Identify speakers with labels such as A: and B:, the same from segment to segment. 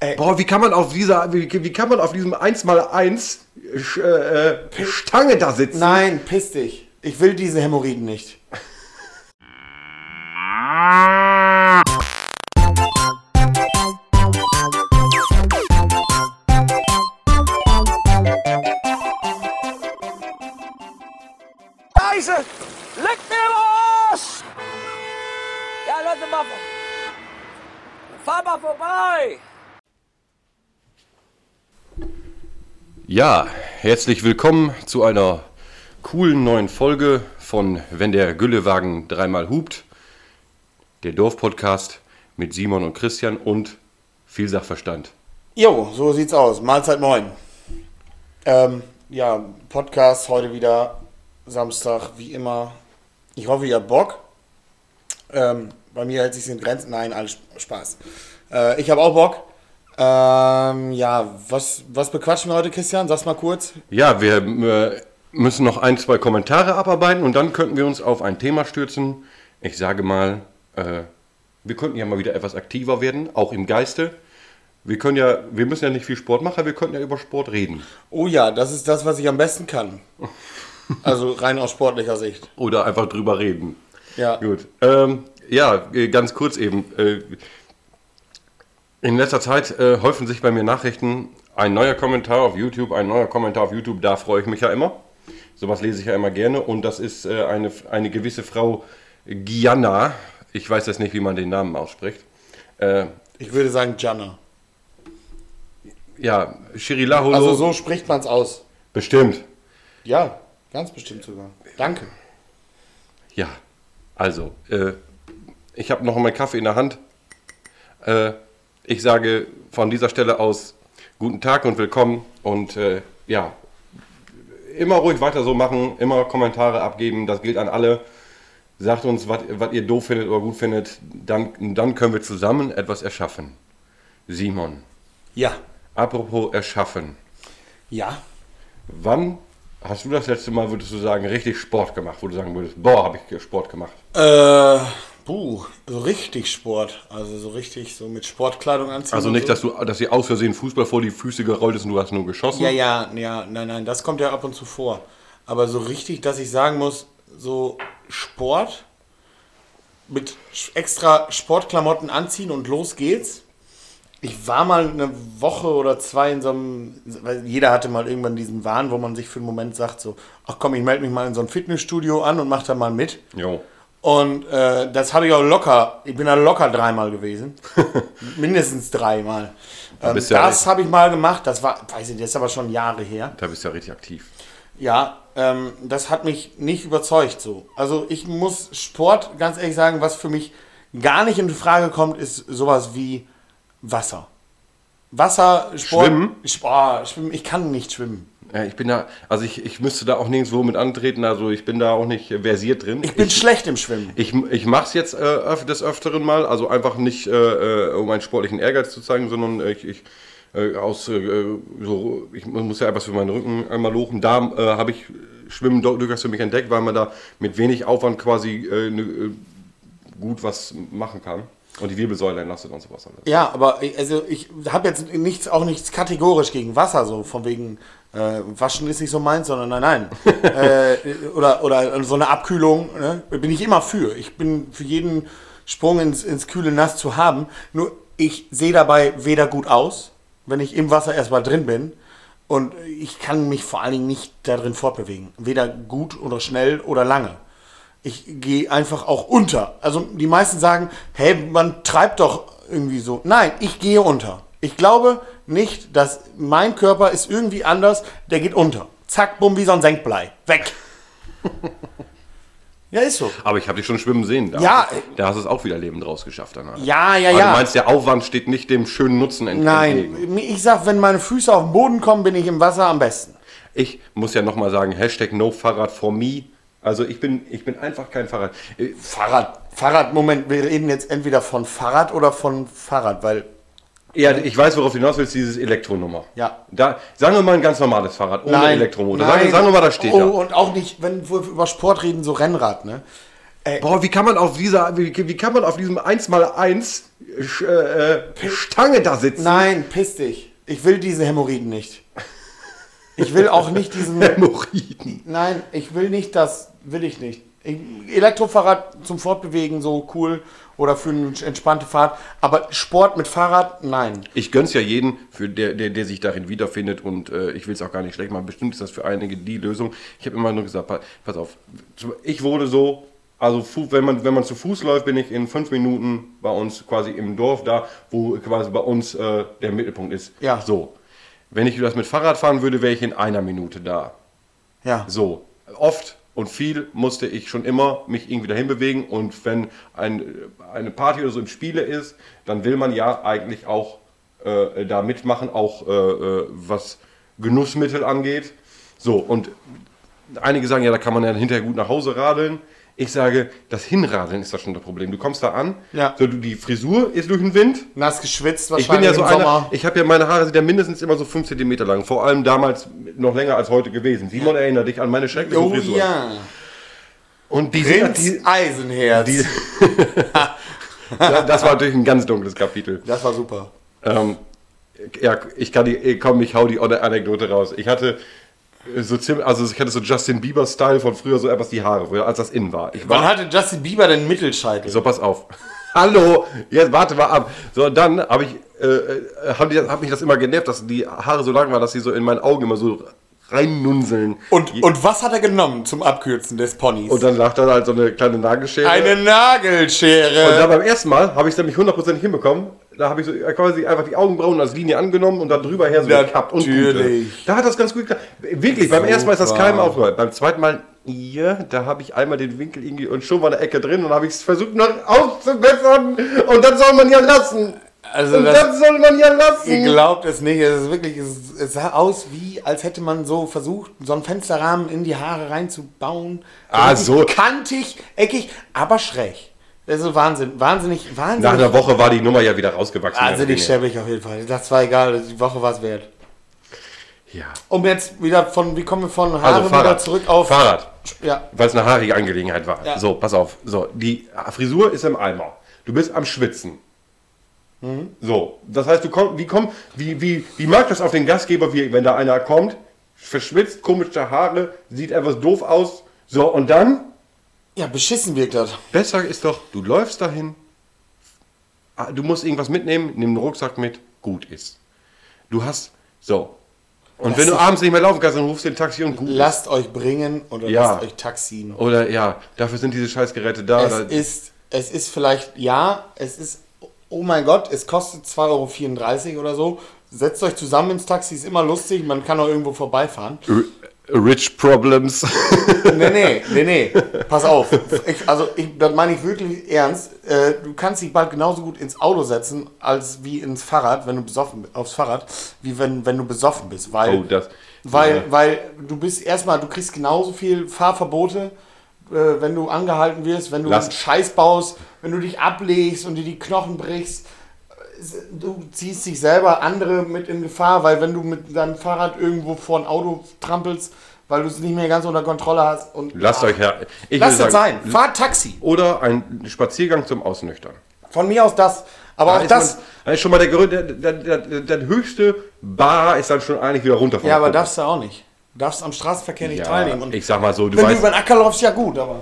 A: Ey.
B: Boah, wie kann man auf dieser, wie, wie kann man auf diesem 1x1 äh, äh, Stange da sitzen?
A: Nein, piss dich. Ich will diese Hämorrhoiden nicht.
C: Ja,
B: herzlich willkommen zu einer coolen neuen Folge von Wenn der Güllewagen dreimal hupt. Der Dorfpodcast mit Simon und Christian und viel Sachverstand.
A: Jo, so sieht's aus. Mahlzeit moin. Ähm, ja, Podcast heute wieder Samstag, wie immer. Ich hoffe, ihr habt Bock. Ähm, bei mir hält sich in Grenzen. Nein, alles Spaß. Äh, ich habe auch Bock. Ähm, ja, was, was bequatschen wir heute, Christian? Sag's mal kurz.
B: Ja, wir äh, müssen noch ein, zwei Kommentare abarbeiten und dann könnten wir uns auf ein Thema stürzen. Ich sage mal, äh, wir könnten ja mal wieder etwas aktiver werden, auch im Geiste. Wir können ja, wir müssen ja nicht viel Sport machen, wir könnten ja über Sport reden.
A: Oh ja, das ist das, was ich am besten kann. Also rein aus sportlicher Sicht.
B: Oder einfach drüber reden.
A: Ja.
B: Gut. Ähm, ja, ganz kurz eben. Äh, in letzter Zeit äh, häufen sich bei mir Nachrichten. Ein neuer Kommentar auf YouTube, ein neuer Kommentar auf YouTube, da freue ich mich ja immer. Sowas lese ich ja immer gerne. Und das ist äh, eine, eine gewisse Frau Gianna. Ich weiß jetzt nicht, wie man den Namen ausspricht. Äh,
A: Ich würde sagen Jana.
B: ja, Shirilaholo.
A: Also so spricht man es aus.
B: Bestimmt.
A: Ja, ganz bestimmt sogar. Danke.
B: Ja, also, äh, ich habe noch meinen Kaffee in der Hand. Äh, ich sage von dieser Stelle aus guten Tag und willkommen und äh, ja, immer ruhig weiter so machen, immer Kommentare abgeben, das gilt an alle. Sagt uns, was ihr doof findet oder gut findet, dann, dann können wir zusammen etwas erschaffen. Simon,
A: Ja.
B: apropos erschaffen,
A: Ja.
B: wann hast du das letzte Mal, würdest du sagen, richtig Sport gemacht, wo du sagen würdest, boah, habe ich Sport gemacht?
A: Äh, buh, so richtig Sport. Also so richtig so mit Sportkleidung anziehen.
B: Also nicht,
A: so.
B: dass du, dass dir aus Versehen Fußball vor die Füße gerollt ist und du hast nur geschossen.
A: Ja, ja, ja, nein, nein, das kommt ja ab und zu vor. Aber so richtig, dass ich sagen muss, so Sport mit extra Sportklamotten anziehen und los geht's. Ich war mal eine Woche oder zwei in so einem, weil jeder hatte mal irgendwann diesen Wahn, wo man sich für einen Moment sagt so, ach komm, ich melde mich mal in so ein Fitnessstudio an und mach da mal mit.
B: Jo.
A: Und äh, das habe ich auch locker, ich bin da locker dreimal gewesen. Mindestens dreimal. Ähm,
B: ja
A: das
B: echt-
A: habe ich mal gemacht, das war, weiß ich, das ist aber schon Jahre her.
B: Da bist du ja richtig aktiv.
A: Ja, ähm, das hat mich nicht überzeugt so. Also ich muss Sport, ganz ehrlich sagen, was für mich gar nicht in Frage kommt, ist sowas wie Wasser. Wasser, Sport.
B: Schwimmen?
A: Sport, schwimmen. Ich kann nicht schwimmen.
B: Ja, ich bin da, also ich, ich müsste da auch nirgendwo mit antreten, also ich bin da auch nicht versiert drin.
A: Ich bin schlecht im Schwimmen.
B: ich, ich mache es jetzt äh, des Öfteren mal, also einfach nicht, äh, äh, um einen sportlichen Ehrgeiz zu zeigen, sondern ich, ich äh, aus, äh, so, ich muss ja etwas für meinen Rücken einmal lochen. Da äh, habe ich Schwimmen durchaus für mich entdeckt, weil man da mit wenig Aufwand quasi ne, gut was machen kann. Und die Wirbelsäule entlastet und sowas alles.
A: Ja, aber ich- also ich habe jetzt nichts, auch nichts kategorisch gegen Wasser, so von wegen äh, Waschen ist nicht so meins, sondern nein, nein. äh, oder, oder so eine Abkühlung, ne? bin ich immer für. Ich bin für jeden Sprung ins, ins kühle Nass zu haben. Nur ich sehe dabei weder gut aus, wenn ich im Wasser erstmal drin bin. Und ich kann mich vor allen Dingen nicht da drin fortbewegen. Weder gut oder schnell oder lange. Ich gehe einfach auch unter. Also die meisten sagen, hey, man treibt doch irgendwie so. Nein, ich gehe unter. Ich glaube nicht, dass mein Körper ist irgendwie anders, der geht unter. Zack, bumm, wie so ein Senkblei. Weg. ja, ist so.
B: Aber ich habe dich schon schwimmen sehen. Da,
A: Ja,
B: da hast du es auch wieder lebend rausgeschafft danach.
A: Ja, ja,
B: Aber
A: ja.
B: du meinst, der Aufwand steht nicht dem schönen Nutzen ent entgegen.
A: Nein, ich sag, wenn meine Füße auf den Boden kommen, bin ich im Wasser am besten.
B: Ich muss ja nochmal sagen, Hashtag no Fahrrad for me. Also ich bin, ich bin einfach kein Fahrrad.
A: Fahrrad, Fahrrad, Moment, wir reden jetzt entweder von Fahrrad oder von Fahrrad, weil
B: Ja, ich weiß, worauf du hinaus willst, dieses Elektronummer.
A: Ja.
B: Da, sagen wir mal ein ganz normales Fahrrad, ohne Elektromotor.
A: nein.
B: Sagen, sagen wir mal, das steht
A: oh,
B: da.
A: Und auch nicht, wenn wir über Sport reden, so Rennrad, ne?
B: Boah, wie kann man auf dieser, wie, wie kann man auf diesem 1x1 Sch- äh, äh, Stange da sitzen?
A: Nein, piss dich. Ich will diese Hämorrhoiden nicht. Ich will auch nicht diesen.
B: Hämorrhoiden.
A: Nein, ich will nicht das, will ich nicht. Elektrofahrrad zum Fortbewegen so cool oder für eine entspannte Fahrt, aber Sport mit Fahrrad, nein.
B: Ich gönn's ja jeden, für der, der, der sich darin wiederfindet und äh, ich will es auch gar nicht schlecht machen. Bestimmt ist das für einige die Lösung. Ich habe immer nur gesagt, pa- pass auf, ich wurde so, also wenn man, wenn man zu Fuß läuft, bin ich in fünf Minuten bei uns quasi im Dorf da, wo quasi bei uns äh, der Mittelpunkt ist.
A: Ja.
B: So. Wenn ich das mit Fahrrad fahren würde, wäre ich in einer Minute da.
A: Ja.
B: So, oft und viel musste ich schon immer mich irgendwie dahin bewegen und wenn ein, eine Party oder so im Spiele ist, dann will man ja eigentlich auch äh, da mitmachen, auch äh, äh, was Genussmittel angeht. So, und einige sagen, ja, da kann man ja hinterher gut nach Hause radeln. Ich sage, das Hinradeln ist das schon das Problem. Du kommst da an,
A: Ja.
B: so, du, die Frisur ist durch den Wind,
A: Nass geschwitzt
B: ich
A: wahrscheinlich
B: bin ja so einer,
A: Sommer.
B: ich habe ja meine Haare sind ja mindestens immer so 5 cm lang, vor allem damals noch länger als heute gewesen. Simon erinnert dich an meine schreckliche
A: Oh
B: Frisur.
A: ja.
B: Und die, sind,
A: Prinz
B: die,
A: Eisenherz.
B: die das war natürlich ein ganz dunkles Kapitel.
A: das war super.
B: Ähm, ja, ich kann die, komm, ich hau die Anekdote raus. Ich hatte so ziemlich, also ich hatte so Justin Bieber Style von früher so etwas die Haare, früher, als das in war. Ich war
A: Wann hatte Justin Bieber den Mittelscheitel?
B: So, pass auf. Hallo, jetzt warte mal ab. So, dann habe ich, äh, äh, hab, die, hab mich das immer genervt, dass die Haare so lang waren, dass sie so in meinen Augen immer so reinnunseln.
A: Und, und was hat er genommen zum Abkürzen des Ponys?
B: Und dann lag da halt so eine kleine Nagelschere.
A: Eine
B: und dann
A: Nagelschere.
B: beim ersten Mal habe ich es nämlich hundertprozentig hinbekommen. Da habe ich so quasi einfach die Augenbrauen als Linie angenommen und dann drüber her so gekappt. Und
A: Natürlich.
B: gute. Da hat das ganz gut geklappt. Wirklich, beim ersten Mal ist das
A: Super.
B: keinem aufgehört. Beim zweiten Mal, ja, da habe ich einmal den Winkel irgendwie und schon war eine Ecke drin und habe ich es versucht noch auszubessern. Und dann soll man ja lassen.
A: Also
B: und
A: das-
B: dann soll man ja
A: Ihr
B: lassen.
A: glaubt es nicht, es ist wirklich, es, es sah aus wie, als hätte man so versucht, so einen Fensterrahmen in die Haare reinzubauen.
B: Ah, so.
A: Kantig, eckig, aber schräg. Also Wahnsinn, wahnsinnig,
B: Nach
A: wahnsinnig,
B: einer Woche war die Nummer ja wieder rausgewachsen.
A: wahnsinnig
B: mehr oder
A: schäbig auf jeden Fall. Das war egal, die Woche war es wert.
B: Ja.
A: Um jetzt wieder von, wie kommen wir von Haare
B: Also
A: wieder
B: Fahrrad.
A: zurück auf...
B: Fahrrad.
A: Ja,
B: Weil es eine haarige Angelegenheit war.
A: Ja.
B: So, pass auf. So, die Frisur ist im Eimer. Du bist am Schwitzen.
A: Mhm.
B: So, das heißt, du komm, wie, komm, wie, wie, wie mag das auf den Gastgeber, wie, wenn da einer kommt, verschwitzt, komische Haare, sieht etwas doof aus. So, und dann,
A: ja, beschissen wirkt das.
B: besser ist doch, du läufst dahin, ah, du musst irgendwas mitnehmen, nimm einen Rucksack mit, gut ist. Du hast, so. Und
A: Lass
B: wenn du abends nicht mehr laufen kannst, dann rufst du den Taxi und gut ist.
A: Lasst euch bringen oder
B: Ja.
A: lasst euch taxieren.
B: Oder ja, dafür sind diese Scheißgeräte da.
A: Es ist, es ist vielleicht, ja, es ist, oh mein Gott, es kostet 2,34 Euro oder so. Setzt euch zusammen ins Taxi, ist immer lustig, man kann auch irgendwo vorbeifahren.
B: Rich Problems.
A: Nee, nee, nee, nee, pass auf. Ich, also, ich, das meine ich wirklich ernst. Äh, du kannst dich bald genauso gut ins Auto setzen, als wie ins Fahrrad, wenn du besoffen aufs Fahrrad, wie wenn, wenn du besoffen bist. Weil,
B: Oh, das-
A: weil,
B: ja.
A: weil du bist erstmal, du kriegst genauso viel Fahrverbote, äh, wenn du angehalten wirst, wenn du
B: Lass-
A: einen Scheiß baust, wenn du dich ablegst und dir die Knochen brichst. Du ziehst dich selber andere mit in Gefahr, weil wenn du mit deinem Fahrrad irgendwo vor ein Auto trampelst, weil du es nicht mehr ganz unter Kontrolle hast und
B: Lasst euch her. Ich
A: Lass
B: will
A: es sein. Fahrt Taxi.
B: Oder ein Spaziergang zum Ausnüchtern.
A: Von mir aus das. Aber
B: Da
A: auch
B: ist
A: das.
B: man, da ist schon mal der, der, der, der, höchste Bar ist dann schon eigentlich wieder runter
A: Ja, aber
B: Kuppe.
A: darfst du auch nicht. Du darfst am Straßenverkehr nicht
B: ja,
A: teilnehmen. Und
B: ich sag mal so, du
A: wenn du
B: weißt,
A: über den Acker läufst, ja gut, aber.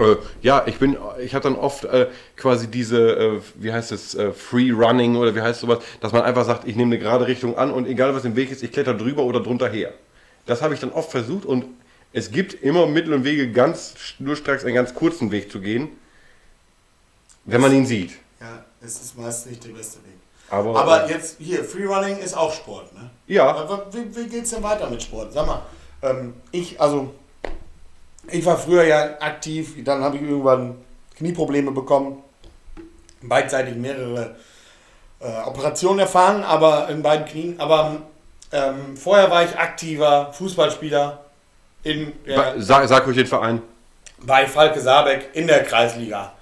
B: äh, ja, ich bin, ich habe dann oft äh, quasi diese, äh, wie heißt es, äh, Free Running oder wie heißt sowas, dass man einfach sagt, ich nehme eine gerade Richtung an und egal was im Weg ist, ich kletter drüber oder drunter her. Das habe ich dann oft versucht und es gibt immer Mittel und Wege, ganz schnurstracks einen ganz kurzen Weg zu gehen, wenn man ihn sieht.
A: Ja, es ist meist nicht der beste Weg.
B: Aber,
A: Aber
B: äh,
A: jetzt hier, Freerunning ist auch Sport, ne?
B: Ja.
A: Wie, wie geht's denn weiter mit Sport? Sag mal, ähm, ich, also, ich war früher ja aktiv, dann habe ich irgendwann Knieprobleme bekommen, beidseitig mehrere äh, Operationen erfahren, aber in beiden Knien. Aber ähm, vorher war ich aktiver Fußballspieler in der
B: sag, sag ruhig den Verein.
A: bei Falke Sabeck in der Kreisliga.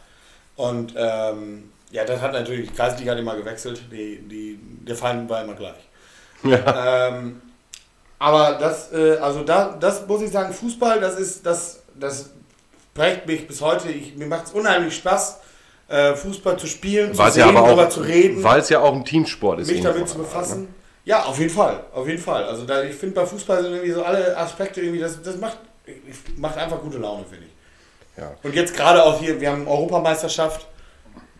A: Und ähm, ja, das hat natürlich, die Kreisliga hat immer gewechselt, die, die, der Verein war immer gleich.
B: Ja.
A: Ähm, aber das, äh, also da, das muss ich sagen, Fußball, das ist, das, das prägt mich bis heute. Ich, mir macht es unheimlich Spaß, äh, Fußball zu spielen, zu
B: Weil es ja
A: sehen,
B: aber
A: darüber
B: auch,
A: zu reden,
B: weil es ja auch ein Teamsport ist.
A: mich damit zu befassen. Ja, auf jeden Fall, auf jeden Fall. Also da, ich finde bei Fußball sind irgendwie so alle Aspekte irgendwie, das, das macht, macht einfach gute Laune, finde ich.
B: Ja.
A: Und jetzt gerade auch hier, wir haben Europameisterschaft.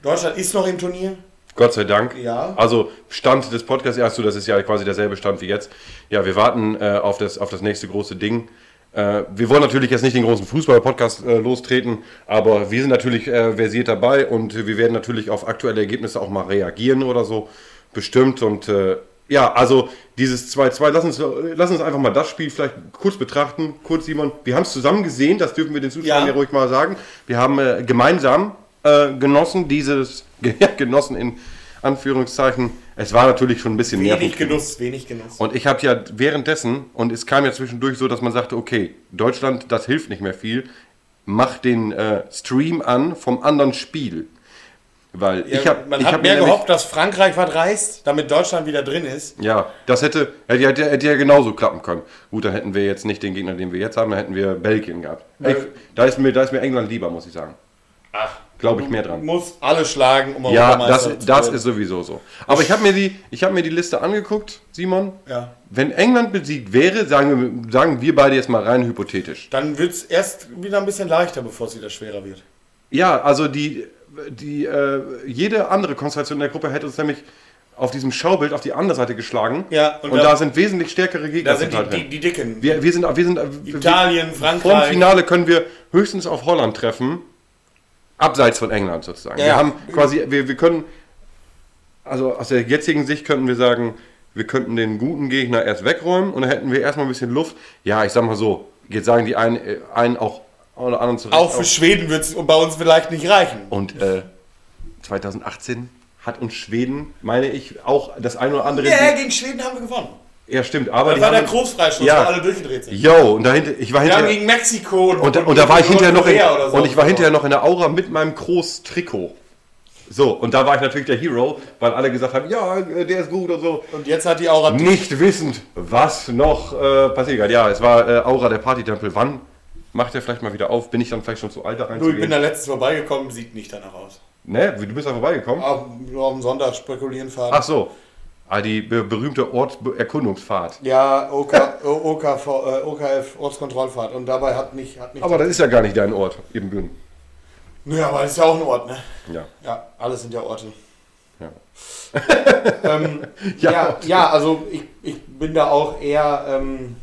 A: Deutschland ist noch im Turnier.
B: Gott sei Dank.
A: Ja.
B: Also Stand des Podcasts, ja, so, das ist ja quasi derselbe Stand wie jetzt. Ja, wir warten äh, auf, das, auf das nächste große Ding. Äh, wir wollen natürlich jetzt nicht den großen Fußball-Podcast äh, lostreten, aber wir sind natürlich äh, versiert dabei und wir werden natürlich auf aktuelle Ergebnisse auch mal reagieren oder so. Bestimmt. Und äh, ja, also dieses 2-2, lass uns, lass uns einfach mal das Spiel vielleicht kurz betrachten. Kurz, Simon. Wir haben es zusammen gesehen, das dürfen wir den Zuschauern ja,
A: Ja.
B: ruhig mal sagen. Wir haben äh, gemeinsam äh, genossen, dieses, ja, genossen in Anführungszeichen. Es war natürlich schon ein bisschen
A: Wenig
B: nervig.
A: Genuss, wenig Genuss.
B: Und ich habe ja währenddessen, und es kam ja zwischendurch so, dass man sagte, okay, Deutschland, das hilft nicht mehr viel, mach den äh, Stream an vom anderen Spiel. Weil
A: Ja,
B: ich habe
A: man
B: ich
A: hat
B: hab
A: mehr gehofft, dass Frankreich was reißt, damit Deutschland wieder drin ist.
B: Ja, das hätte, hätte, hätte, hätte ja genauso klappen können. Gut, dann hätten wir jetzt nicht den Gegner, den wir jetzt haben, dann hätten wir Belgien gehabt. Ich, da, ist mir, da ist mir England lieber, muss ich sagen.
A: Ach,
B: Glaube ich mehr dran.
A: muss alle schlagen, um
B: Ja, das,
A: zu
B: das
A: werden.
B: ist sowieso so. Aber ich habe mir, die- ich hab mir die Liste angeguckt, Simon.
A: Ja.
B: Wenn England besiegt wäre, sagen wir, sagen wir beide jetzt mal rein hypothetisch.
A: Dann wird es erst wieder ein bisschen leichter, bevor es wieder schwerer wird.
B: Ja, also die, die, äh, jede andere Konstellation in der Gruppe hätte uns nämlich auf diesem Schaubild auf die andere Seite geschlagen.
A: Ja,
B: und,
A: und
B: da,
A: da-
B: sind wesentlich stärkere Gegner
A: Da sind
B: Teil
A: die, die, die Dicken.
B: Wir, wir sind, wir sind
A: Italien,
B: wir,
A: Frankreich.
B: Vor dem Finale können wir höchstens auf Holland treffen, abseits von England sozusagen.
A: Ja,
B: wir haben quasi, wir, wir können, also aus der jetzigen Sicht könnten wir sagen, wir könnten den guten Gegner erst wegräumen und dann hätten wir erstmal ein bisschen Luft. Ja, ich sag mal so, jetzt sagen die einen, äh, einen auch oder anderen zurecht.
A: auch für Schweden wird es bei uns vielleicht nicht reichen.
B: Und äh, 2018 hat uns Schweden, meine ich, auch das ein oder andere.
A: Ja, gegen Schweden haben wir gewonnen.
B: Ja stimmt, aber
A: Das war der Großfreistoß,
B: Ja.
A: wo alle durchgedreht sind.
B: Jo, und dahinter, ich war
A: Wir
B: hinterher,
A: gegen Mexiko und,
B: und, da- und da war ich hinterher noch in,
A: so
B: und ich war hinterher noch in der Aura mit meinem Groß-Trikot. So, und da war ich natürlich der Hero, weil alle gesagt haben, ja, äh, der ist gut und so.
A: Und jetzt hat die Aura.
B: Nicht wissend, was noch äh, passiert. Ja, es war äh, Aura der Partytempel. Wann macht der vielleicht mal wieder auf? Bin ich dann vielleicht schon zu alt da
A: Du, ich bin da letztens vorbeigekommen, sieht nicht danach aus.
B: Ne, du bist da vorbeigekommen?
A: Auch nur dem Sonntag spekulieren fahren.
B: Ach so. Ah, die be berühmte Ortserkundungsfahrt.
A: Ja, OK, OKV, äh, OKF, Ortskontrollfahrt. Und dabei hat nicht. Hat nicht
B: Aber das ist ja gar nicht dein Ort, Ebenbüren.
A: ja, aber das ist ja auch ein Ort, ne?
B: Ja.
A: Ja, alles sind ja Orte.
B: Ja.
A: ähm,
B: Ja.
A: ja, ja, also ich, ich bin da auch eher. Ähm,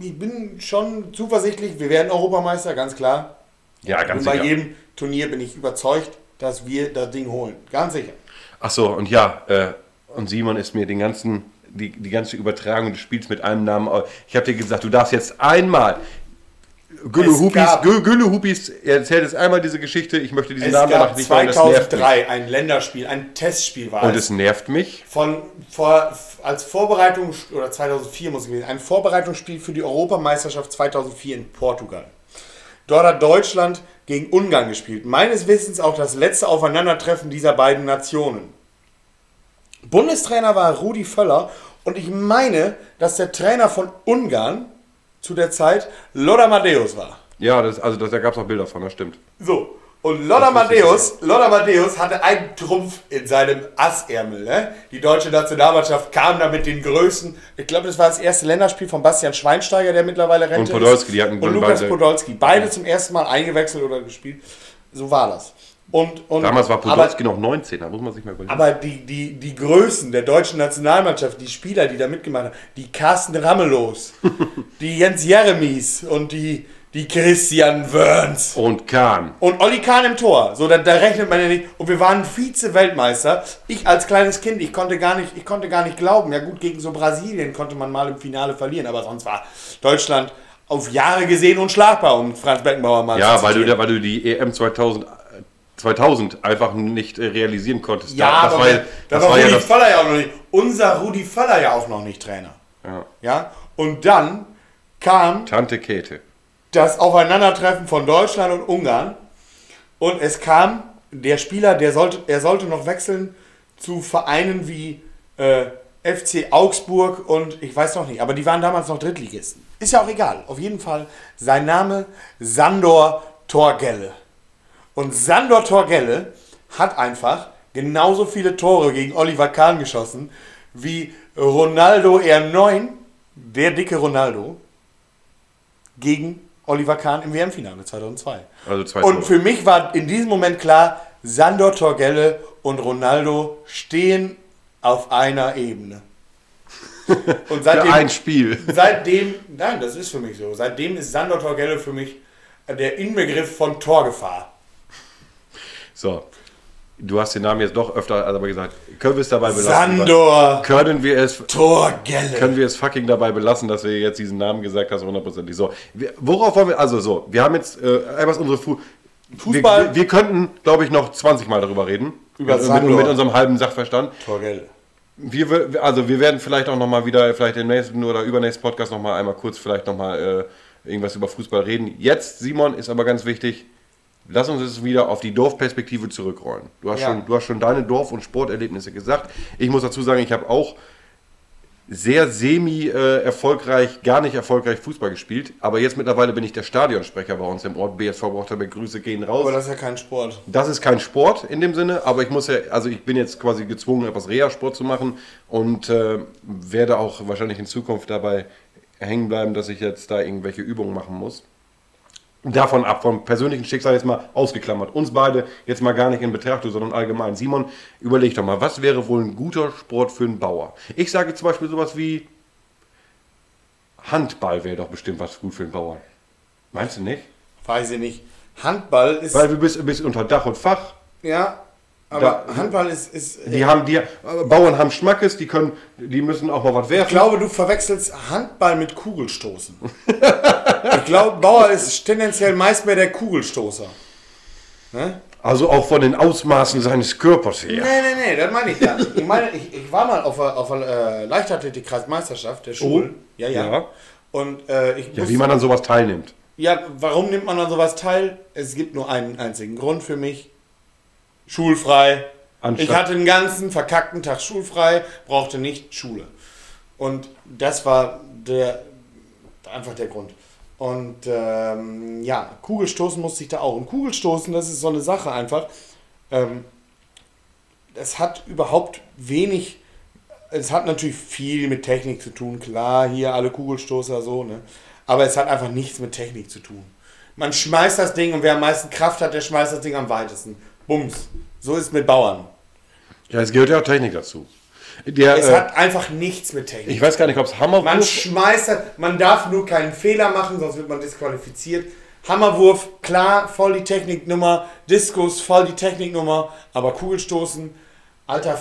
A: ich bin schon zuversichtlich, wir werden Europameister, ganz klar.
B: Ja,
A: Und
B: ganz
A: bei
B: sicher.
A: jedem Turnier bin ich überzeugt, dass wir das Ding holen. Ganz sicher.
B: Ach so, und ja, äh, und Simon ist mir den ganzen, die, die ganze Übertragung des Spiels mit einem Namen. Ich habe dir gesagt, du darfst jetzt einmal. Gülle Hupis, erzählt jetzt einmal diese Geschichte. Ich möchte diesen
A: Es
B: Namen
A: gab
B: nicht mehr, das nervt
A: 2003 ein Länderspiel, ein Testspiel war.
B: Und
A: es.
B: nervt mich.
A: von vor, als Vorbereitung oder 2004 muss es gewesen ein Vorbereitungsspiel für die Europameisterschaft 2004 in Portugal. Dort hat Deutschland gegen Ungarn gespielt. Meines Wissens auch das letzte Aufeinandertreffen dieser beiden Nationen. Bundestrainer war Rudi Völler und ich meine, dass der Trainer von Ungarn zu der Zeit Lothar Matthäus war.
B: Ja, das, also das, da gab es auch Bilder von, das stimmt.
A: So, und Lothar Matthäus, Lothar Matthäus hatte einen Trumpf in seinem Assärmel. Ne? Die deutsche Nationalmannschaft kam da mit den Größen. Ich glaube, das war das erste Länderspiel von Bastian Schweinsteiger, der mittlerweile Rente
B: Und Podolski, die hatten
A: ist. Und Lukas
B: beide-
A: Podolski. Beide zum ersten Mal eingewechselt oder gespielt. So war das. Und, und,
B: Damals war
A: aber-
B: Podolski noch 19, da muss man sich mal überlegen.
A: aber die, die, die Größen der deutschen Nationalmannschaft, die Spieler, die da mitgemacht haben, die Carsten Ramelows, die Jens Jeremies und die, die Christian Wörns
B: und Kahn.
A: und Olli Kahn im Tor. So, da, da rechnet man ja nicht. Und wir waren Vize-Weltmeister. Ich als kleines Kind, ich konnte, gar nicht, ich konnte gar nicht glauben. Ja gut, gegen so Brasilien konnte man mal im Finale verlieren, aber sonst war Deutschland auf Jahre gesehen unschlagbar, um Franz Beckenbauer mal
B: Ja,
A: zu
B: weil du, weil du die EM 2000, 2000 einfach nicht äh, realisieren konntest.
A: Ja,
B: das war, ja-
A: da
B: das
A: war
B: war ja
A: Rudi
B: das.
A: Völler ja auch noch nicht. Unser Rudi Völler ja auch noch nicht Trainer.
B: Ja.
A: Ja? Und dann kam
B: Tante Käthe.
A: das Aufeinandertreffen von Deutschland und Ungarn. Und es kam der Spieler, der sollte, er sollte noch wechseln zu Vereinen wie äh, FC Augsburg und ich weiß noch nicht, aber die waren damals noch Drittligisten. Ist ja auch egal. Auf jeden Fall sein Name Sandor Torgelle. Und Sandor Torgelle hat einfach genauso viele Tore gegen Oliver Kahn geschossen wie Ronaldo R9, der dicke Ronaldo, gegen Oliver Kahn im WM-Finale 2002.
B: Also zwei
A: und
B: Tore.
A: für mich war in diesem Moment klar, Sandor Torgelle und Ronaldo stehen auf einer Ebene. Und
B: Für ein Spiel.
A: Seitdem, nein, das ist für mich so. Seitdem ist Sandor Torgelle für mich der Inbegriff von Torgefahr.
B: So. Du hast den Namen jetzt doch öfter aber gesagt. Können wir es dabei belassen?
A: Sandor
B: Können wir es
A: Torgelle.
B: können wir es fucking dabei belassen, dass wir jetzt diesen Namen gesagt hast, hundertprozentig. So, wir, worauf wollen wir, also so, wir haben jetzt äh, etwas unsere Fu
A: Fußball.
B: Wir, wir könnten, glaube ich, noch 20 Mal darüber reden.
A: Über
B: mit,
A: Sandor.
B: mit unserem halben Sachverstand.
A: Torgelle.
B: Wir, also wir werden vielleicht auch noch mal wieder, vielleicht im nächsten oder übernächsten Podcast noch mal einmal kurz vielleicht noch mal äh, irgendwas über Fußball reden. Jetzt, Simon, ist aber ganz wichtig, lass uns jetzt wieder auf die Dorfperspektive zurückrollen. Du hast,
A: Ja.
B: schon, du hast schon deine Dorf- und Sporterlebnisse gesagt. Ich muss dazu sagen, ich habe auch sehr semi-erfolgreich, gar nicht erfolgreich Fußball gespielt. Aber jetzt mittlerweile bin ich der Stadionsprecher bei uns im Ort. BSV Brauchterbeck, Grüße gehen raus.
A: Aber das ist ja kein Sport.
B: Das ist kein Sport in dem Sinne, aber ich muss ja, also ich bin jetzt quasi gezwungen, etwas Reha-Sport zu machen und äh, werde auch wahrscheinlich in Zukunft dabei hängen bleiben, dass ich jetzt da irgendwelche Übungen machen muss. Davon ab, vom persönlichen Schicksal jetzt mal ausgeklammert. Uns beide jetzt mal gar nicht in Betrachtung, sondern allgemein. Simon, überleg doch mal, was wäre wohl ein guter Sport für einen Bauer? Ich sage zum Beispiel sowas wie Handball wäre doch bestimmt was gut für einen Bauern. Meinst du nicht?
A: Weiß ich nicht. Handball ist.
B: Weil du bist, bist unter Dach und Fach.
A: ja, aber
B: Da-
A: Handball ist. ist
B: Die haben die äh, Bauern haben Schmackes, die können, die müssen auch mal was
A: ich
B: werfen.
A: glaube, du verwechselst Handball mit Kugelstoßen. ich glaube, Bauer ist tendenziell meist mehr der Kugelstoßer. Ne?
B: Also auch von den Ausmaßen seines Körpers her.
A: Nee, nee, nee, das meine ich gar nicht. Ich meine, ich, ich war mal auf der, auf äh, Leichtathletik-Kreismeisterschaft der Schulen. ja, ja,
B: Ja.
A: Und äh, ich
B: Ja, wie man an sowas teilnimmt.
A: Ja, warum nimmt man an sowas teil? Es gibt nur einen einzigen Grund für mich. Schulfrei.
B: Anstatt-
A: ich hatte einen ganzen verkackten Tag schulfrei, brauchte nicht Schule. Und das war der einfach der Grund. Und ähm, ja, Kugelstoßen musste ich da auch. Und Kugelstoßen, das ist so eine Sache einfach. Ähm, das hat überhaupt wenig. Es hat natürlich viel mit Technik zu tun, klar, hier alle Kugelstoßer so, ne? Aber es hat einfach nichts mit Technik zu tun. Man schmeißt das Ding und wer am meisten Kraft hat, der schmeißt das Ding am weitesten. Bums. So ist es mit Bauern.
B: Ja, es gehört ja auch Technik dazu. Der,
A: Es
B: äh,
A: hat einfach nichts mit Technik.
B: ich weiß gar nicht, ob es
A: Man
B: Hammerwurf...
A: schmeißt das, man darf nur keinen Fehler machen, sonst wird man disqualifiziert. Hammerwurf, klar, voll die Techniknummer. Diskus, voll die Techniknummer. Aber Kugelstoßen, Alter,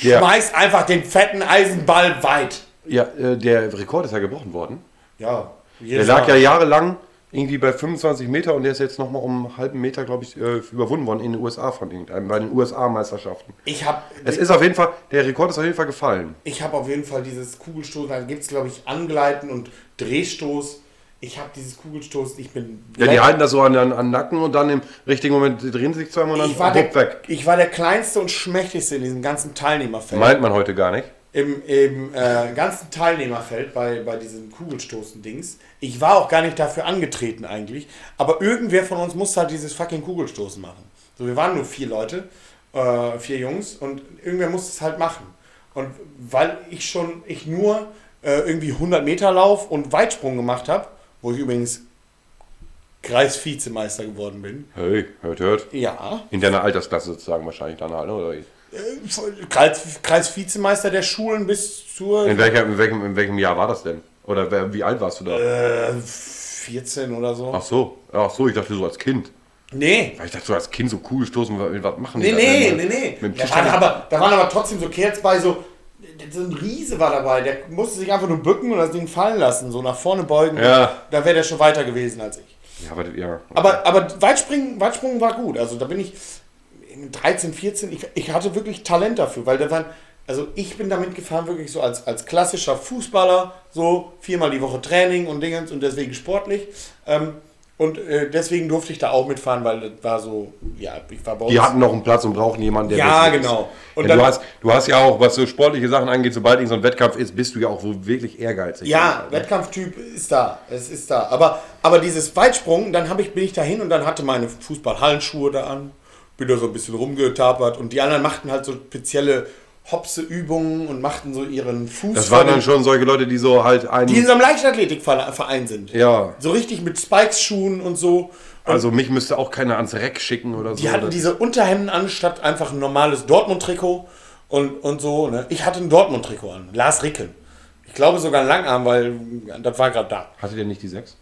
B: Ja.
A: schmeißt einfach den fetten Eisenball weit.
B: Ja, äh, der Rekord ist ja gebrochen worden.
A: Ja,
B: Der lag ja
A: Mal.
B: jahrelang irgendwie bei 25 Meter und der ist jetzt nochmal um einen halben Meter, glaube ich, äh, überwunden worden in den USA von irgendeinem, bei den USA-Meisterschaften.
A: Ich habe
B: Es ist auf jeden Fall, der Rekord ist auf jeden Fall gefallen.
A: ich hab auf jeden Fall dieses Kugelstoßen, da gibt es glaube ich Angleiten und Drehstoß. Ich habe dieses Kugelstoßen, ich bin
B: Ja, die halten das so an den Nacken und dann im richtigen Moment drehen sie sich zweimal und
A: ich war,
B: dann
A: der,
B: weg.
A: ich war der kleinste und schmächtigste in diesem ganzen Teilnehmerfeld.
B: Meint man heute gar nicht.
A: Im, im äh, ganzen Teilnehmerfeld bei, bei diesem Kugelstoßen-Dings. Ich war auch gar nicht dafür angetreten eigentlich, aber irgendwer von uns musste halt dieses fucking Kugelstoßen machen. So, wir waren nur vier Leute, äh, vier Jungs und irgendwer musste es halt machen. Und weil ich schon, ich nur äh, irgendwie 100 Meter Lauf und Weitsprung gemacht habe, wo ich übrigens Kreisvizemeister geworden bin.
B: Hey, hört, hört.
A: Ja,
B: In deiner Altersklasse sozusagen wahrscheinlich dann halt, oder?
A: Kreis, Kreisvizemeister der Schulen bis zur
B: In, welcher, in, welchem, in welchem Jahr war das denn? Oder wer, wie alt warst du da?
A: äh, 14 oder so.
B: Ach so, ach so, ich dachte so als Kind.
A: Nee.
B: Weil ich dachte so als Kind so cool stoßen, was machen
A: Nee,
B: da
A: nee,
B: denn?
A: nee, nee.
B: Dem
A: Da waren, aber, da waren aber trotzdem so Kerls bei, so, so ein Riese war dabei, der musste sich einfach nur bücken und das Ding fallen lassen, so nach vorne beugen.
B: Ja.
A: Da wäre der schon weiter gewesen als ich.
B: Ja, aber, ja.
A: Aber, aber Weitspringen, Weitsprung war gut. Also da bin ich 13, 14, ich, ich hatte wirklich Talent dafür, weil da waren, also ich bin damit gefahren, wirklich so als, als klassischer Fußballer, so viermal die Woche Training und Dingens und deswegen sportlich. Ähm, Und äh, deswegen durfte ich da auch mitfahren, weil das war so, ja, ich war bei uns.
B: Die hatten noch einen Platz und brauchen jemanden, der
A: Ja, genau. Und
B: ja,
A: dann-
B: du, hast, du hast ja auch, was so sportliche Sachen angeht, sobald irgend so ein Wettkampf ist, bist du ja auch wirklich ehrgeizig.
A: Ja, Wettkampftyp ist da. Es ist da. Aber, aber dieses Weitsprung, dann hab ich, bin ich dahin und dann hatte meine Fußballhallenschuhe da an, bin da so ein bisschen rumgetapert und die anderen machten halt so spezielle Hopse-Übungen und machten so ihren Fuß.
B: Das waren dann schon solche Leute, die so halt einen.
A: die in so einem Leichtathletikverein sind.
B: Ja.
A: So richtig mit Spikes-Schuhen und so.
B: also mich müsste auch keiner ans Reck schicken oder so.
A: Die hatten diese Unterhemden an, statt einfach ein normales Dortmund-Trikot und, und so. Ne? Ich hatte ein Dortmund-Trikot an. Lars Rickeln. Ich glaube sogar ein Langarm, weil das war gerade da.
B: Hattet ihr nicht die 6?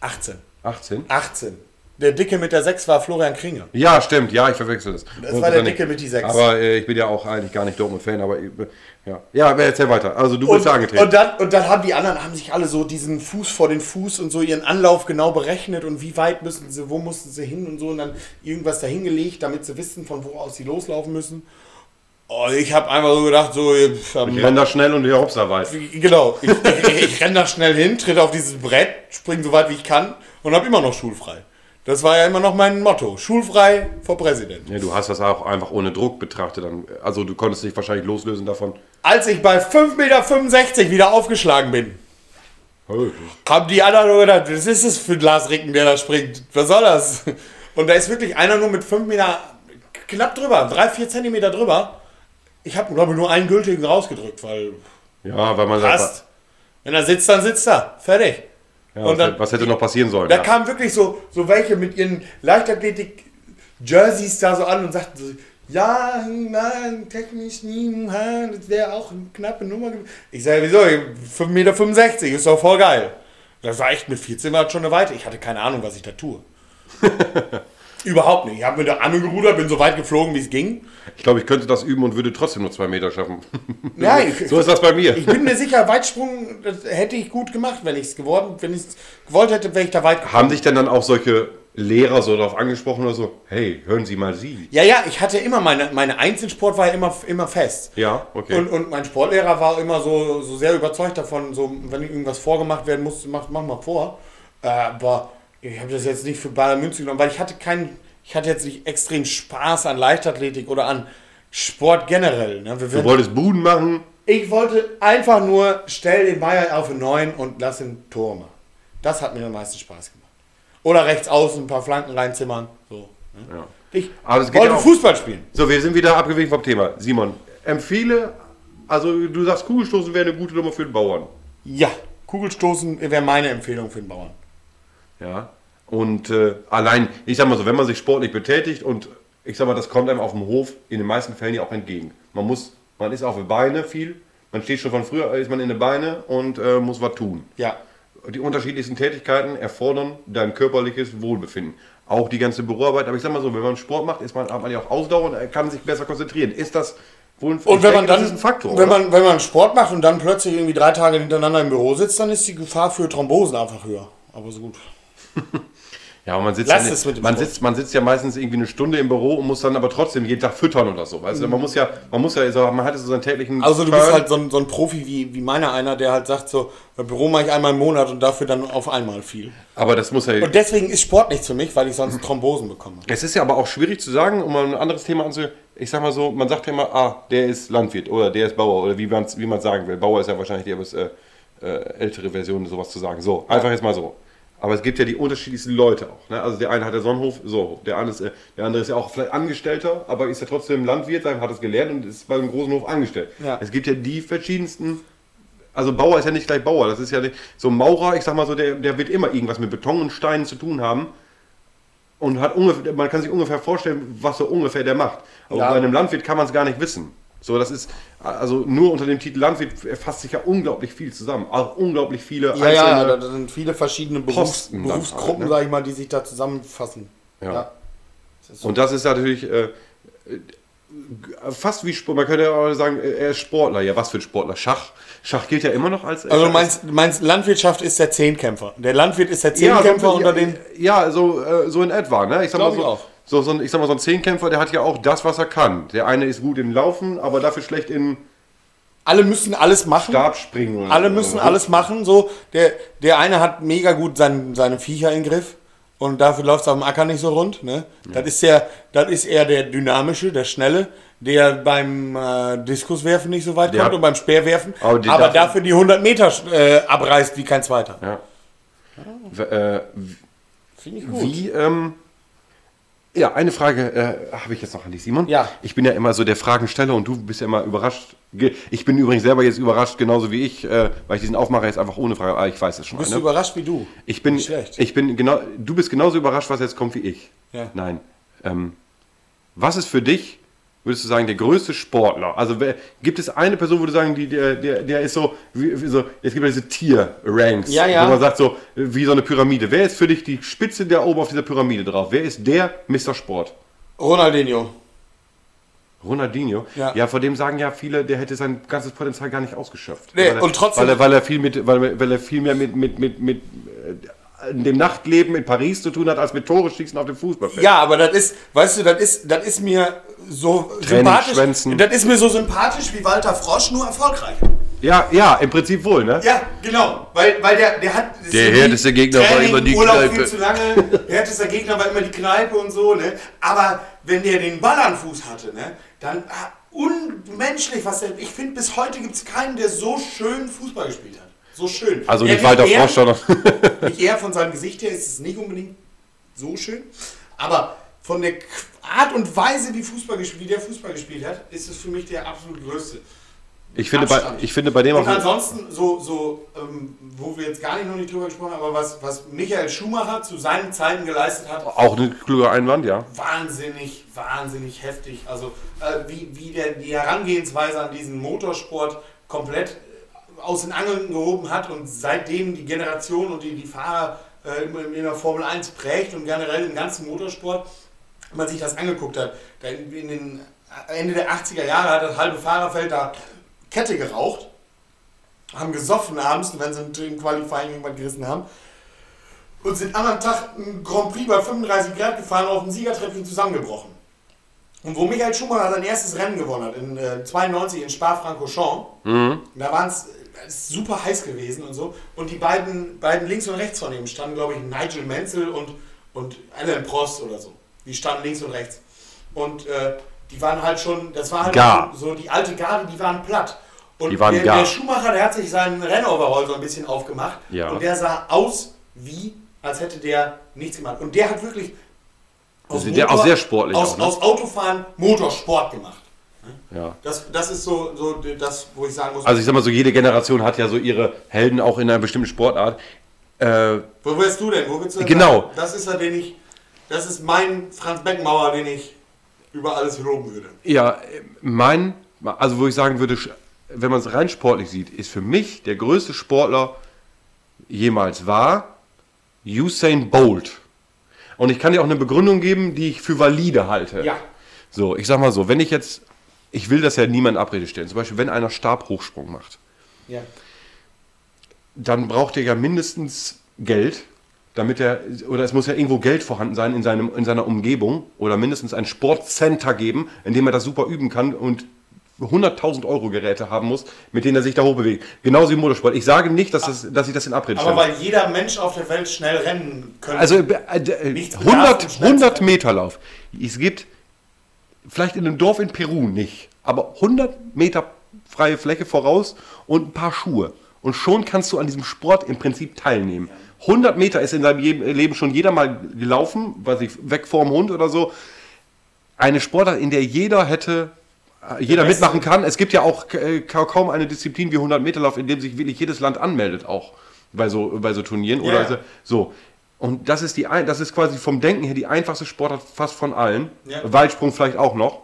A: 18.
B: 18?
A: 18. Der Dicke mit der 6 war Florian Kringe.
B: Ja, stimmt, ja, ich verwechsel das.
A: Das
B: Und
A: war der. Dicke mit die sechs.
B: Aber äh, ich bin ja auch eigentlich gar nicht Dortmund-Fan, aber ich, ja. Ja, erzähl weiter. Also du bist
A: Und,
B: angetreten.
A: und, dann, und dann haben die anderen haben sich alle so diesen Fuß vor den Fuß und so ihren Anlauf genau berechnet und wie weit müssen sie, wo mussten sie hin und so und dann irgendwas dahingelegt, damit sie wissen, von wo aus sie loslaufen müssen. Und ich habe einfach so gedacht, so, ich, hab-
B: ich renn da schnell und der Hops da weit.
A: genau, ich, ich, ich renne da schnell hin, tritt auf dieses Brett, springe so weit wie ich kann und habe immer noch schulfrei. Das war ja immer noch mein Motto. Schulfrei vor Präsident.
B: Ja, du hast das auch einfach ohne Druck betrachtet. Also du konntest dich wahrscheinlich loslösen davon.
A: Als ich bei 5,65 Meter wieder aufgeschlagen bin, haben die anderen nur gedacht, was ist das für ein Lars Ricken, der da springt? Was soll das? Und da ist wirklich einer nur mit 5 Meter knapp drüber, 3, 4 Zentimeter drüber. Ich habe, glaube ich, nur einen gültigen rausgedrückt, weil
B: Ja, weil man
A: passt. Wenn er sitzt, dann sitzt er. Fertig.
B: Ja, was,
A: dann-
B: was hätte noch passieren sollen?
A: Da
B: ja.
A: kamen wirklich so, so welche mit ihren Leichtathletik-Jerseys da so an und sagten so, ja, nein, technisch nie, das wäre auch eine knappe Nummer. gewesen." Ich sage, wieso? 5,65 Meter ist doch voll geil. Das war echt mit 14 war schon eine Weite. Ich hatte keine Ahnung, was ich da tue. Überhaupt nicht. Ich habe mit der Arme gerudert, bin so weit geflogen, wie es ging.
B: Ich glaube, ich könnte das üben und würde trotzdem nur zwei Meter schaffen.
A: Ich,
B: so ist das bei mir.
A: ich bin mir sicher, Weitsprung das hätte ich gut gemacht, wenn ich es geworden, wenn ich es gewollt hätte, wäre ich da weit gekommen.
B: Haben dich denn dann auch solche Lehrer so darauf angesprochen oder so? Hey, hören Sie mal Sie.
A: Ja, ja, ich hatte immer meine, meine Einzelsport war ja immer, immer fest.
B: Ja, okay.
A: Und, und mein Sportlehrer war immer so, so sehr überzeugt davon, so, wenn irgendwas vorgemacht werden muss, mach, mach mal vor. Äh, aber ich habe das jetzt nicht für Bayern München genommen, weil ich hatte keinen, ich hatte jetzt nicht extrem Spaß an Leichtathletik oder an Sport generell. Ne?
B: Du wolltest Buden machen.
A: ich wollte einfach nur, stell den Bayer auf den neuen und lass ihn Tor machen. Das hat mir am meisten Spaß gemacht. Oder rechts außen ein paar Flanken reinzimmern. So, ne?
B: Ja.
A: Ich wollte
B: ja
A: Fußball spielen.
B: So, wir sind wieder abgewichen vom Thema. Simon, empfehle, also du sagst, Kugelstoßen wäre eine gute Nummer für den Bauern.
A: Ja, Kugelstoßen wäre meine Empfehlung für den Bauern.
B: Ja. Und äh, allein, ich sag mal so, wenn man sich sportlich betätigt und ich sag mal, das kommt einem auf dem Hof in den meisten Fällen ja auch entgegen. Man muss, man ist auf den Beine viel, man steht schon von früher, ist man in den Beine und äh, muss was tun.
A: Ja.
B: Die unterschiedlichsten Tätigkeiten erfordern dein körperliches Wohlbefinden. Auch die ganze Büroarbeit. Aber ich sag mal so, wenn man Sport macht, ist man, hat man ja auch Ausdauer und kann sich besser konzentrieren. Ist das wohl ein,
A: Und wenn man
B: denke, das
A: dann,
B: ist ein Faktor?
A: wenn
B: oder?
A: man, wenn man Sport macht und dann plötzlich irgendwie drei Tage hintereinander im Büro sitzt, dann ist die Gefahr für Thrombosen einfach höher. Aber so gut.
B: Ja, aber man sitzt,
A: Lass
B: ja,
A: es mit dem
B: man,
A: Sport.
B: sitzt, man sitzt ja meistens irgendwie eine Stunde im Büro und muss dann aber trotzdem jeden Tag füttern oder so. Weißt du? Man muss ja, man muss ja, so- man hat so seinen täglichen.
A: Also du bist
B: Turn.
A: halt so ein, so ein Profi wie, wie meiner einer, der halt sagt so, Büro mache ich einmal im Monat und dafür dann auf einmal viel.
B: Aber das muss ja.
A: Und deswegen ist Sport nichts für mich, weil ich sonst Thrombosen bekomme.
B: Es ist ja aber auch schwierig zu sagen, um mal ein anderes Thema anzuhören. Ich sag mal so, man sagt ja immer, ah, der ist Landwirt oder der ist Bauer oder wie man es wie man's sagen will. Bauer ist ja wahrscheinlich die etwas äh, äh, ältere Version, sowas zu sagen. So, einfach jetzt mal so. Aber es gibt ja die unterschiedlichsten Leute auch. Ne? Also der eine hat der Sonnenhof, so, der andere, ist, äh, der andere ist ja auch vielleicht Angestellter, aber ist ja trotzdem Landwirt, hat es gelernt und ist beim großen Hof angestellt.
A: Ja.
B: Es gibt ja die verschiedensten also Bauer ist ja nicht gleich Bauer. Das ist ja nicht, so ein Maurer, ich sag mal so, der, der wird immer irgendwas mit Beton und Steinen zu tun haben. Und hat ungefähr, man kann sich ungefähr vorstellen, was so ungefähr der macht. Aber
A: Ja.
B: bei einem Landwirt kann man es gar nicht wissen. So, das ist, also nur unter dem Titel Landwirt erfasst sich ja unglaublich viel zusammen. Auch unglaublich viele
A: Ja, ja,
B: einzelne-
A: da, sind viele verschiedene Berufs,
B: Posten
A: Berufsgruppen,
B: halt, ne?
A: sag ich mal, die sich da zusammenfassen.
B: Ja.
A: Das ist so.
B: Und das ist natürlich äh, äh, fast wie Sport. Man könnte ja auch sagen, äh, er ist Sportler. Ja, was für ein Sportler? Schach. Schach gilt ja immer noch als.
A: Also du meinst, meinst, Landwirtschaft ist der Zehnkämpfer. Der Landwirt ist der
B: Ja,
A: Zehnkämpfer
B: so,
A: unter
B: ja,
A: den...
B: Ja, so, äh, so in etwa. Ne? Ich sag mal
A: ich
B: so,
A: auch.
B: So, so ein, ich sag mal, so ein Zehnkämpfer, der hat ja auch das, was er kann. Der eine ist gut im Laufen, aber dafür schlecht in
A: Alle müssen alles machen.
B: Stabspringen. Oder
A: Alle
B: oder
A: müssen
B: so.
A: alles machen. So, der, der eine hat mega gut sein, seine Viecher im Griff. und dafür läuft es auf dem Acker nicht so rund. Ne? Das, ist ja, das ist eher der dynamische, der schnelle, der beim äh, Diskuswerfen nicht so weit
B: Der
A: kommt
B: hat-
A: und beim Speerwerfen,
B: Aber
A: aber,
B: darf-
A: dafür die 100 Meter äh, abreißt wie kein zweiter.
B: Ja. W- Äh,
A: Finde ich gut.
B: wie, ähm, ja, eine Frage äh, habe ich jetzt noch an dich, Simon.
A: Ja.
B: Ich bin ja immer so der Fragensteller und du bist ja immer überrascht. Ich bin übrigens selber jetzt überrascht, genauso wie ich, äh, weil ich diesen Aufmacher jetzt einfach ohne Frage, ah, ich weiß es schon.
A: Bist
B: ne?
A: du überrascht wie du?
B: Ich bin,
A: Nicht schlecht.
B: ich bin genau, du bist genauso überrascht, was jetzt kommt wie ich.
A: Ja.
B: Nein. Ähm, was ist für dich, würdest du sagen, der größte Sportler? Also wer, gibt es eine Person, wo du sagen, die, der, der, der ist so, wie, wie so, jetzt gibt es diese Tier-Ranks,
A: Ja, ja.
B: wo man sagt so, wie so eine Pyramide. Wer ist für dich die Spitze der oben auf dieser Pyramide drauf? Wer ist der Mr. Sport?
A: Ronaldinho.
B: Ronaldinho?
A: Ja.
B: vor dem sagen ja viele, der hätte sein ganzes Potenzial gar nicht ausgeschöpft.
A: Nee,
B: er,
A: und trotzdem-
B: Weil er, weil er viel mit, weil, weil er viel mehr mit, mit, mit, mit äh, dem Nachtleben in Paris zu tun hat, als mit Tore schießen auf dem Fußballfeld.
A: Ja, aber das ist, weißt du, das ist, das ist mir so sympathisch.
B: schwänzen.
A: Das ist mir so sympathisch wie Walter Frosch, nur erfolgreich.
B: Ja, ja, im Prinzip wohl, ne?
A: Ja, genau. Weil, weil der, der hat.
B: Der härteste Gegner war
A: Training,
B: immer die
A: Urlaub
B: Kneipe.
A: viel zu lange. Der härteste Gegner war immer die Kneipe und so, ne? Aber wenn der den Ball am Fuß hatte, ne? Dann ah, unmenschlich, was der. Ich finde, bis heute gibt es keinen, der so schön Fußball gespielt hat. So schön.
B: Also nicht Walter Frosch, sondern.
A: Nicht eher von seinem Gesicht her ist es nicht unbedingt so schön. Aber von der Art und Weise, wie, Fußball gespielt, wie der Fußball gespielt hat, ist es für mich der absolut größte.
B: Ich finde, bei, ich finde bei dem
A: Und
B: auch.
A: ansonsten, so, so ähm, wo wir jetzt gar nicht noch nicht drüber gesprochen haben, aber was, was Michael Schumacher zu seinen Zeiten geleistet hat,
B: Auch eine kluge Einwand, ja.
A: wahnsinnig, wahnsinnig heftig. Also äh, wie, wie der, die Herangehensweise an diesen Motorsport komplett aus den Angeln gehoben hat und seitdem die Generation und die, die Fahrer äh, in, der Formel 1 prägt und generell im ganzen Motorsport, wenn man sich das angeguckt hat, in, in den Ende der 80er Jahre hat das halbe Fahrerfeld da Kette geraucht, haben gesoffen abends, wenn sie im Qualifying irgendwann gerissen haben und sind am anderen Tag ein Grand Prix bei 35 Grad gefahren und auf dem Siegertreppchen zusammengebrochen. Und wo Michael Schumacher sein erstes Rennen gewonnen hat, in äh, 92 in Spa-Francorchamps, da waren es super heiß gewesen und so. Und die beiden, beiden links und rechts von ihm standen, glaube ich, Nigel Menzel und, und Alan Prost oder so. Die standen links und rechts. Und äh, die waren halt schon, das war halt
B: Gar.
A: so die alte Garde, die waren platt. Und
B: Die waren
A: der,
B: gar.
A: der Schumacher, der hat sich seinen Rennoverall so ein bisschen aufgemacht.
B: Ja.
A: Und der sah aus wie, als hätte der nichts gemacht. Und der hat wirklich aus,
B: Also der auch sehr sportlich
A: aus,
B: auch, ne?
A: aus Autofahren Motorsport gemacht.
B: Ja.
A: Das, das ist so, so das, wo ich sagen muss,
B: Also ich sag mal so, jede Generation hat ja so ihre Helden auch in einer bestimmten Sportart. Äh,
A: wo wärst du denn? Wo willst du denn
B: Genau.
A: sagen? Das ist er, den ich, das ist mein Franz Beckenbauer, den ich über alles loben würde.
B: ja, mein, also wo ich sagen würde, wenn man es rein sportlich sieht, ist für mich der größte Sportler jemals war Usain Bolt. Und ich kann dir auch eine Begründung geben, die ich für valide halte.
A: Ja.
B: So, ich sag mal so, wenn ich jetzt, ich will das ja niemand Abrede stellen, zum Beispiel, wenn einer Stabhochsprung macht,
A: Ja.
B: dann braucht er ja mindestens Geld, damit er, oder es muss ja irgendwo Geld vorhanden sein in, seinem, in seiner Umgebung oder mindestens ein Sportcenter geben, in dem er das super üben kann und 100.000 Euro Geräte haben muss, mit denen er sich da hochbewegt. Genauso wie im Motorsport. Ich sage nicht, dass, das, dass ich das in Abrede
A: Aber
B: stelle.
A: weil jeder Mensch auf der Welt schnell rennen könnte.
B: Also äh, äh,
A: Nichts bedarf
B: 100,
A: um schnell zu
B: 100
A: sein.
B: Meter Lauf. Es gibt vielleicht in einem Dorf in Peru nicht, aber 100 Meter freie Fläche voraus und ein paar Schuhe. Und schon kannst du an diesem Sport im Prinzip teilnehmen. 100 Meter ist in seinem Je- Leben schon jeder mal gelaufen, weiß ich, weg vorm Hund oder so. Eine Sportart, in der jeder hätte, äh, jeder mitmachen kann. Es gibt ja auch äh, ka- kaum eine Disziplin wie 100 Meter Lauf, in dem sich wirklich jedes Land anmeldet, auch bei so, bei so Turnieren. Oder
A: Ja.
B: so. so. Und das ist, die, das ist quasi vom Denken her die einfachste Sportart fast von allen.
A: Ja.
B: Weitsprung vielleicht auch noch.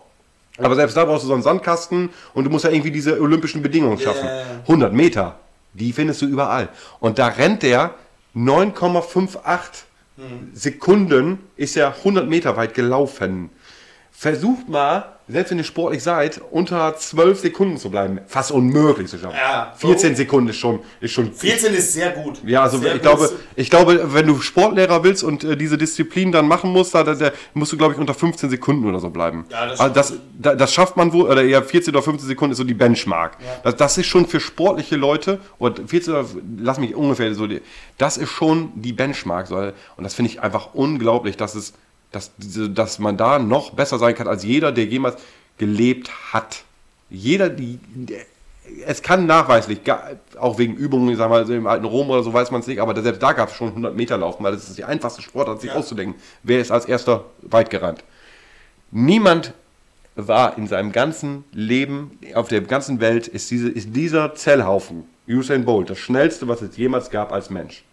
B: Aber selbst da brauchst du so einen Sandkasten und du musst ja irgendwie diese olympischen Bedingungen schaffen.
A: Ja.
B: 100 Meter, die findest du überall. Und da rennt der 9,58 Sekunden, ist er 100 Meter weit gelaufen. versucht mal, selbst wenn ihr sportlich seid, unter 12 Sekunden zu bleiben. Fast unmöglich zu schaffen.
A: Ja,
B: 14 Sekunden ist schon, ist schon
A: 14 ist sehr gut.
B: ja, also
A: sehr
B: ich glaube, ich glaube, wenn du Sportlehrer willst und äh, diese Disziplin dann machen musst, da, da, musst du, glaube ich, unter 15 Sekunden oder so bleiben.
A: Ja, das
B: also das, da, das schafft man wohl, oder eher 14 oder 15 Sekunden ist so die Benchmark. Das, das ist schon für sportliche Leute, oder 14 oder, lass mich ungefähr so, die, das ist schon die Benchmark. So, und das finde ich einfach unglaublich, dass es, dass, dass man da noch besser sein kann als jeder, der jemals gelebt hat. Jeder, die, es kann nachweislich, auch wegen Übungen, sagen wir mal, im alten Rom oder so, weiß man es nicht, aber selbst da gab es schon 100 Meter laufen, weil das ist die einfachste Sportart, sich
A: Ja.
B: auszudenken. Wer ist als erster weit gerannt? Niemand war in seinem ganzen Leben, auf der ganzen Welt, ist, diese, ist dieser Zellhaufen, Usain Bolt, das schnellste, was es jemals gab als Mensch.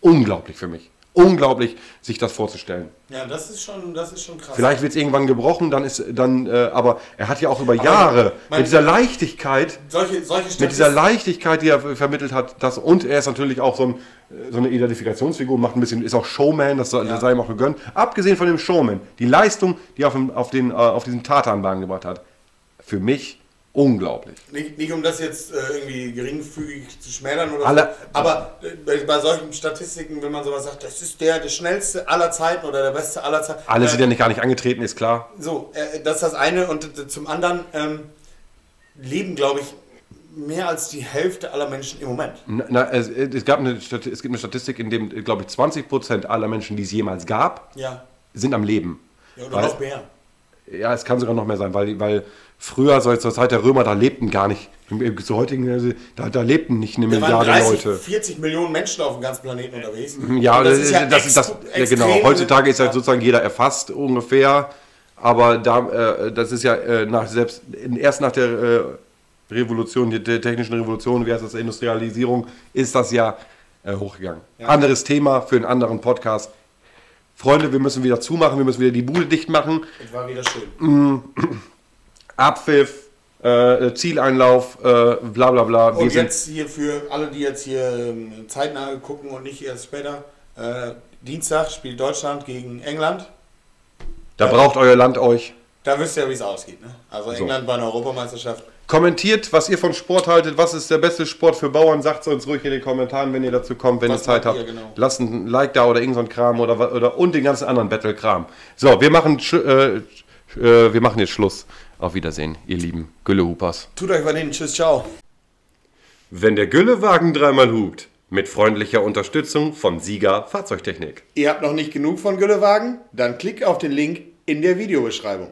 B: Unglaublich für mich. Unglaublich, sich das vorzustellen.
A: Ja, das ist schon, das ist schon krass.
B: Vielleicht wird es irgendwann gebrochen, dann ist dann, äh, aber er hat ja auch über Jahre
A: mein-
B: mit dieser Leichtigkeit,
A: solche, solche
B: mit dieser Leichtigkeit, die er vermittelt hat, das und er ist natürlich auch so, ein, so eine Identifikationsfigur, macht ein bisschen, ist auch Showman, das soll, das sei ihm auch gegönnt. Abgesehen von dem Showman, die Leistung, die er auf, dem, auf, den, äh, auf diesen Tatanbahn gebracht hat, für mich unglaublich.
A: Nicht, nicht um das jetzt äh, irgendwie geringfügig zu schmälern oder
B: Alle-
A: so, aber äh, bei, solchen Statistiken, wenn man sowas sagt, das ist der, der schnellste aller Zeiten oder der beste aller Zeiten.
B: Alle
A: äh,
B: sind ja nicht gar nicht angetreten, ist klar.
A: So, äh, das ist das eine und äh, zum anderen ähm, leben, glaube ich, mehr als die Hälfte aller Menschen im Moment.
B: Na, na, es, es, gab eine, es gibt eine Statistik, in dem, glaube ich, 20% aller Menschen, die es jemals gab,
A: Ja,
B: sind am Leben.
A: ja oder
B: Weil-
A: noch mehr.
B: Ja, es kann sogar noch mehr sein, weil, weil früher, so zur Zeit der Römer, da lebten gar nicht, zu heutigen, also, da, da lebten nicht eine
A: Da waren
B: Milliarde
A: 30,
B: Leute.
A: 40 Millionen Menschen auf dem ganzen Planeten unterwegs.
B: Ja,
A: Und
B: das, ist das, ist das, ja, genau. Heutzutage ist ja
A: ja.
B: sozusagen jeder erfasst ungefähr, aber da, äh, das ist ja äh, nach, selbst erst nach der äh, Revolution, der, technischen Revolution, wie heißt das, Industrialisierung, ist das ja äh, hochgegangen. Anderes Thema für einen anderen Podcast. Freunde, wir müssen wieder zumachen, wir müssen wieder die Bude dicht machen.
A: Das war wieder schön.
B: Abpfiff, äh, Zieleinlauf, äh, bla bla bla.
A: Und jetzt hier für alle, die jetzt hier ähm, zeitnah gucken und nicht erst später, äh, Dienstag spielt Deutschland gegen England.
B: da braucht euer Land euch.
A: Da wisst ihr, wie es ausgeht. Ne? Also England bei einer Europameisterschaft.
B: Kommentiert, was ihr von Sport haltet. Was ist der beste Sport für Bauern? Sagt es uns ruhig in den Kommentaren, wenn ihr dazu kommt, wenn
A: Was
B: ihr Zeit habt.
A: ihr, genau?
B: Lasst ein Like da oder irgend so Kram oder, oder und den ganzen anderen Battle-Kram. So, wir machen, äh, äh, wir machen jetzt Schluss. Auf Wiedersehen, ihr lieben Güllehupers.
A: Tut euch was hin. Tschüss, ciao.
B: Wenn der Güllewagen dreimal hupt, mit freundlicher Unterstützung von Sieger Fahrzeugtechnik.
A: Ihr habt noch nicht genug von Güllewagen? Dann klickt auf den Link in der Videobeschreibung.